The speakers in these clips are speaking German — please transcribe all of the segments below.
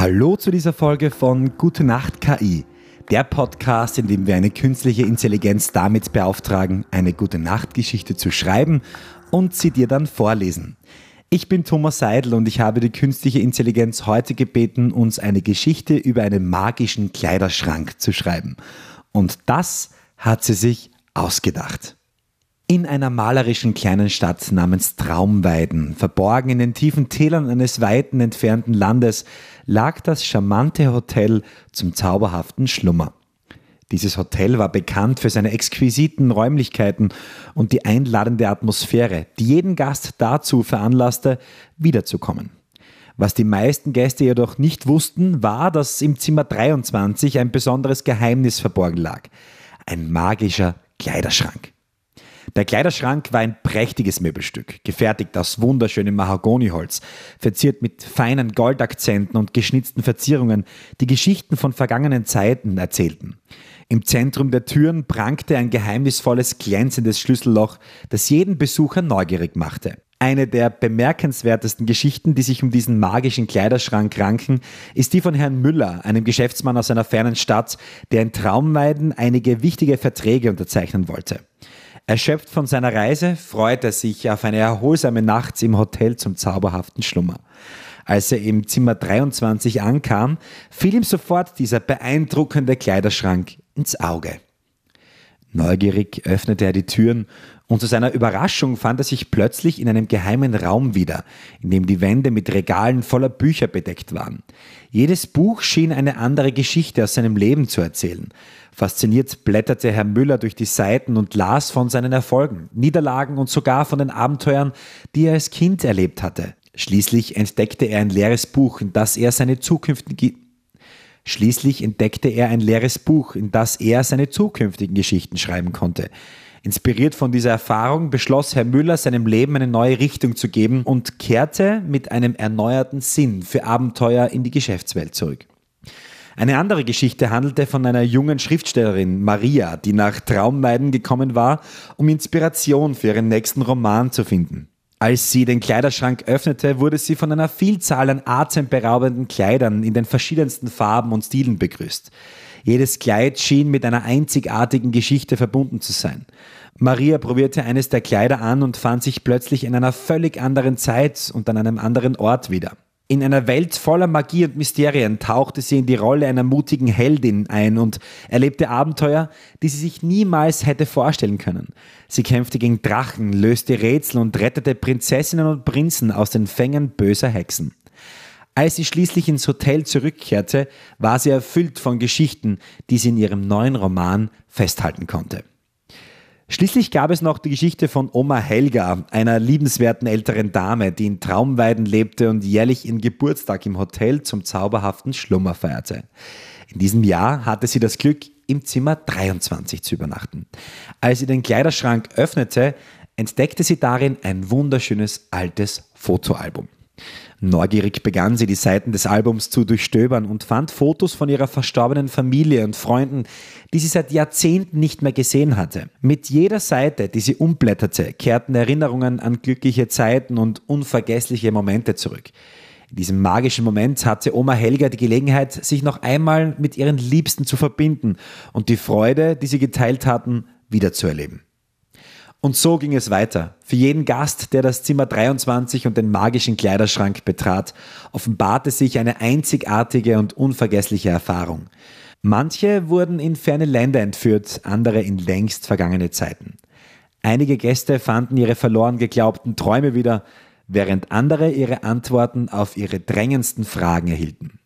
Hallo zu dieser Folge von Gute Nacht KI, der Podcast, in dem wir eine künstliche Intelligenz damit beauftragen, eine gute Nachtgeschichte zu schreiben und sie dir dann vorlesen. Ich bin Thomas Seidel und ich habe die künstliche Intelligenz heute gebeten, uns eine Geschichte über einen magischen Kleiderschrank zu schreiben. Und das hat sie sich ausgedacht. In einer malerischen kleinen Stadt namens Traumweiden, verborgen in den tiefen Tälern eines weiten entfernten Landes, lag das charmante Hotel zum zauberhaften Schlummer. Dieses Hotel war bekannt für seine exquisiten Räumlichkeiten und die einladende Atmosphäre, die jeden Gast dazu veranlasste, wiederzukommen. Was die meisten Gäste jedoch nicht wussten, war, dass im Zimmer 23 ein besonderes Geheimnis verborgen lag. Ein magischer Kleiderschrank. Der Kleiderschrank war ein prächtiges Möbelstück, gefertigt aus wunderschönem Mahagoniholz, verziert mit feinen Goldakzenten und geschnitzten Verzierungen, die Geschichten von vergangenen Zeiten erzählten. Im Zentrum der Türen prangte ein geheimnisvolles, glänzendes Schlüsselloch, das jeden Besucher neugierig machte. Eine der bemerkenswertesten Geschichten, die sich um diesen magischen Kleiderschrank ranken, ist die von Herrn Müller, einem Geschäftsmann aus einer fernen Stadt, der in Traumweiden einige wichtige Verträge unterzeichnen wollte. Erschöpft von seiner Reise freut er sich auf eine erholsame Nacht im Hotel zum zauberhaften Schlummer. Als er im Zimmer 23 ankam, fiel ihm sofort dieser beeindruckende Kleiderschrank ins Auge. Neugierig öffnete er die Türen und zu seiner Überraschung fand er sich plötzlich in einem geheimen Raum wieder, in dem die Wände mit Regalen voller Bücher bedeckt waren. Jedes Buch schien eine andere Geschichte aus seinem Leben zu erzählen. Fasziniert blätterte Herr Müller durch die Seiten und las von seinen Erfolgen, Niederlagen und sogar von den Abenteuern, die er als Kind erlebt hatte. Schließlich entdeckte er ein leeres Buch, in das er seine zukünftige Schließlich entdeckte er ein leeres Buch, in das er seine zukünftigen Geschichten schreiben konnte. Inspiriert von dieser Erfahrung beschloss Herr Müller, seinem Leben eine neue Richtung zu geben und kehrte mit einem erneuerten Sinn für Abenteuer in die Geschäftswelt zurück. Eine andere Geschichte handelte von einer jungen Schriftstellerin, Maria, die nach Traumweiden gekommen war, um Inspiration für ihren nächsten Roman zu finden. Als sie den Kleiderschrank öffnete, wurde sie von einer Vielzahl an atemberaubenden Kleidern in den verschiedensten Farben und Stilen begrüßt. Jedes Kleid schien mit einer einzigartigen Geschichte verbunden zu sein. Maria probierte eines der Kleider an und fand sich plötzlich in einer völlig anderen Zeit und an einem anderen Ort wieder. In einer Welt voller Magie und Mysterien tauchte sie in die Rolle einer mutigen Heldin ein und erlebte Abenteuer, die sie sich niemals hätte vorstellen können. Sie kämpfte gegen Drachen, löste Rätsel und rettete Prinzessinnen und Prinzen aus den Fängen böser Hexen. Als sie schließlich ins Hotel zurückkehrte, war sie erfüllt von Geschichten, die sie in ihrem neuen Roman festhalten konnte. Schließlich gab es noch die Geschichte von Oma Helga, einer liebenswerten älteren Dame, die in Traumweiden lebte und jährlich ihren Geburtstag im Hotel zum zauberhaften Schlummer feierte. In diesem Jahr hatte sie das Glück, im Zimmer 23 zu übernachten. Als sie den Kleiderschrank öffnete, entdeckte sie darin ein wunderschönes altes Fotoalbum. Neugierig begann sie, die Seiten des Albums zu durchstöbern und fand Fotos von ihrer verstorbenen Familie und Freunden, die sie seit Jahrzehnten nicht mehr gesehen hatte. Mit jeder Seite, die sie umblätterte, kehrten Erinnerungen an glückliche Zeiten und unvergessliche Momente zurück. In diesem magischen Moment hatte Oma Helga die Gelegenheit, sich noch einmal mit ihren Liebsten zu verbinden und die Freude, die sie geteilt hatten, wiederzuerleben. Und so ging es weiter. Für jeden Gast, der das Zimmer 23 und den magischen Kleiderschrank betrat, offenbarte sich eine einzigartige und unvergessliche Erfahrung. Manche wurden in ferne Länder entführt, andere in längst vergangene Zeiten. Einige Gäste fanden ihre verloren geglaubten Träume wieder, während andere ihre Antworten auf ihre drängendsten Fragen erhielten.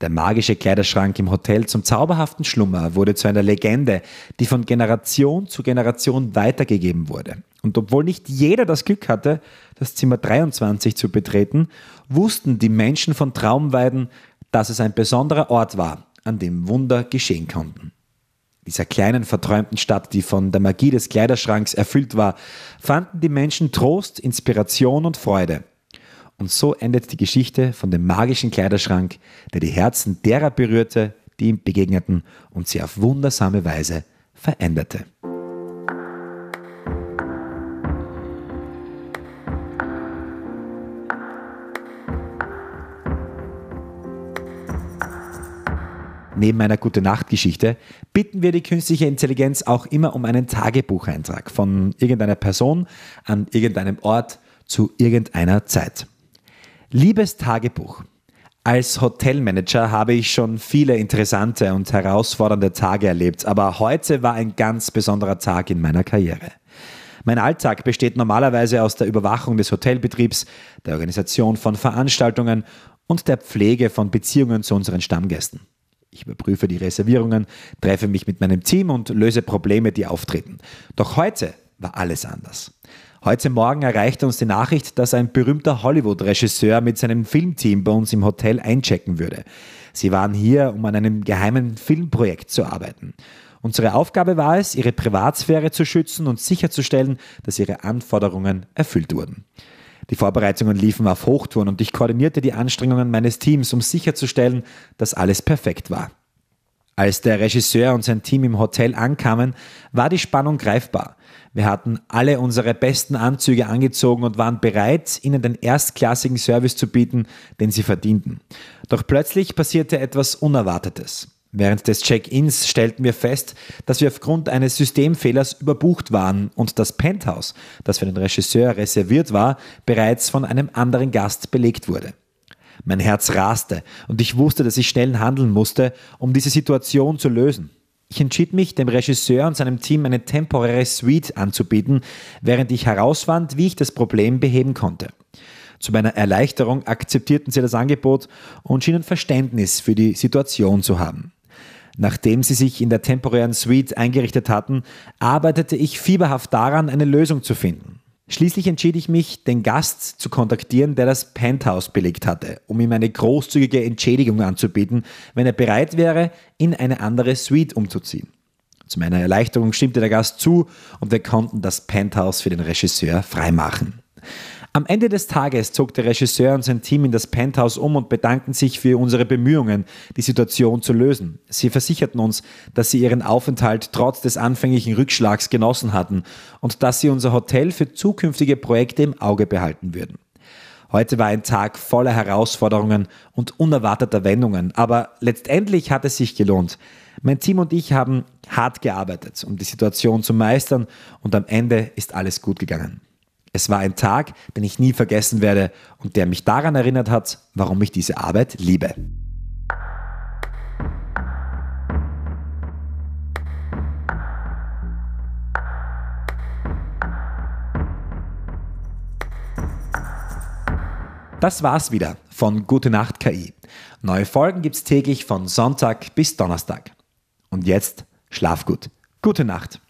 Der magische Kleiderschrank im Hotel zum zauberhaften Schlummer wurde zu einer Legende, die von Generation zu Generation weitergegeben wurde. Und obwohl nicht jeder das Glück hatte, das Zimmer 23 zu betreten, wussten die Menschen von Traumweiden, dass es ein besonderer Ort war, an dem Wunder geschehen konnten. Dieser kleinen verträumten Stadt, die von der Magie des Kleiderschranks erfüllt war, fanden die Menschen Trost, Inspiration und Freude. Und so endet die Geschichte von dem magischen Kleiderschrank, der die Herzen derer berührte, die ihm begegneten und sie auf wundersame Weise veränderte. Neben einer Gute-Nacht-Geschichte bitten wir die künstliche Intelligenz auch immer um einen Tagebucheintrag von irgendeiner Person an irgendeinem Ort zu irgendeiner Zeit. Liebes Tagebuch, als Hotelmanager habe ich schon viele interessante und herausfordernde Tage erlebt, aber heute war ein ganz besonderer Tag in meiner Karriere. Mein Alltag besteht normalerweise aus der Überwachung des Hotelbetriebs, der Organisation von Veranstaltungen und der Pflege von Beziehungen zu unseren Stammgästen. Ich überprüfe die Reservierungen, treffe mich mit meinem Team und löse Probleme, die auftreten. Doch heute war alles anders. Heute Morgen erreichte uns die Nachricht, dass ein berühmter Hollywood-Regisseur mit seinem Filmteam bei uns im Hotel einchecken würde. Sie waren hier, um an einem geheimen Filmprojekt zu arbeiten. Unsere Aufgabe war es, ihre Privatsphäre zu schützen und sicherzustellen, dass ihre Anforderungen erfüllt wurden. Die Vorbereitungen liefen auf Hochtouren und ich koordinierte die Anstrengungen meines Teams, um sicherzustellen, dass alles perfekt war. Als der Regisseur und sein Team im Hotel ankamen, war die Spannung greifbar. Wir hatten alle unsere besten Anzüge angezogen und waren bereit, ihnen den erstklassigen Service zu bieten, den sie verdienten. Doch plötzlich passierte etwas Unerwartetes. Während des Check-ins stellten wir fest, dass wir aufgrund eines Systemfehlers überbucht waren und das Penthouse, das für den Regisseur reserviert war, bereits von einem anderen Gast belegt wurde. Mein Herz raste und ich wusste, dass ich schnell handeln musste, um diese Situation zu lösen. Ich entschied mich, dem Regisseur und seinem Team eine temporäre Suite anzubieten, während ich herausfand, wie ich das Problem beheben konnte. Zu meiner Erleichterung akzeptierten sie das Angebot und schienen Verständnis für die Situation zu haben. Nachdem sie sich in der temporären Suite eingerichtet hatten, arbeitete ich fieberhaft daran, eine Lösung zu finden. Schließlich entschied ich mich, den Gast zu kontaktieren, der das Penthouse belegt hatte, um ihm eine großzügige Entschädigung anzubieten, wenn er bereit wäre, in eine andere Suite umzuziehen. Zu meiner Erleichterung stimmte der Gast zu und wir konnten das Penthouse für den Regisseur freimachen. Am Ende des Tages zog der Regisseur und sein Team in das Penthouse um und bedankten sich für unsere Bemühungen, die Situation zu lösen. Sie versicherten uns, dass sie ihren Aufenthalt trotz des anfänglichen Rückschlags genossen hatten und dass sie unser Hotel für zukünftige Projekte im Auge behalten würden. Heute war ein Tag voller Herausforderungen und unerwarteter Wendungen, aber letztendlich hat es sich gelohnt. Mein Team und ich haben hart gearbeitet, um die Situation zu meistern und am Ende ist alles gut gegangen. Es war ein Tag, den ich nie vergessen werde und der mich daran erinnert hat, warum ich diese Arbeit liebe. Das war's wieder von Gute Nacht KI. Neue Folgen gibt's täglich von Sonntag bis Donnerstag. Und jetzt schlaf gut. Gute Nacht.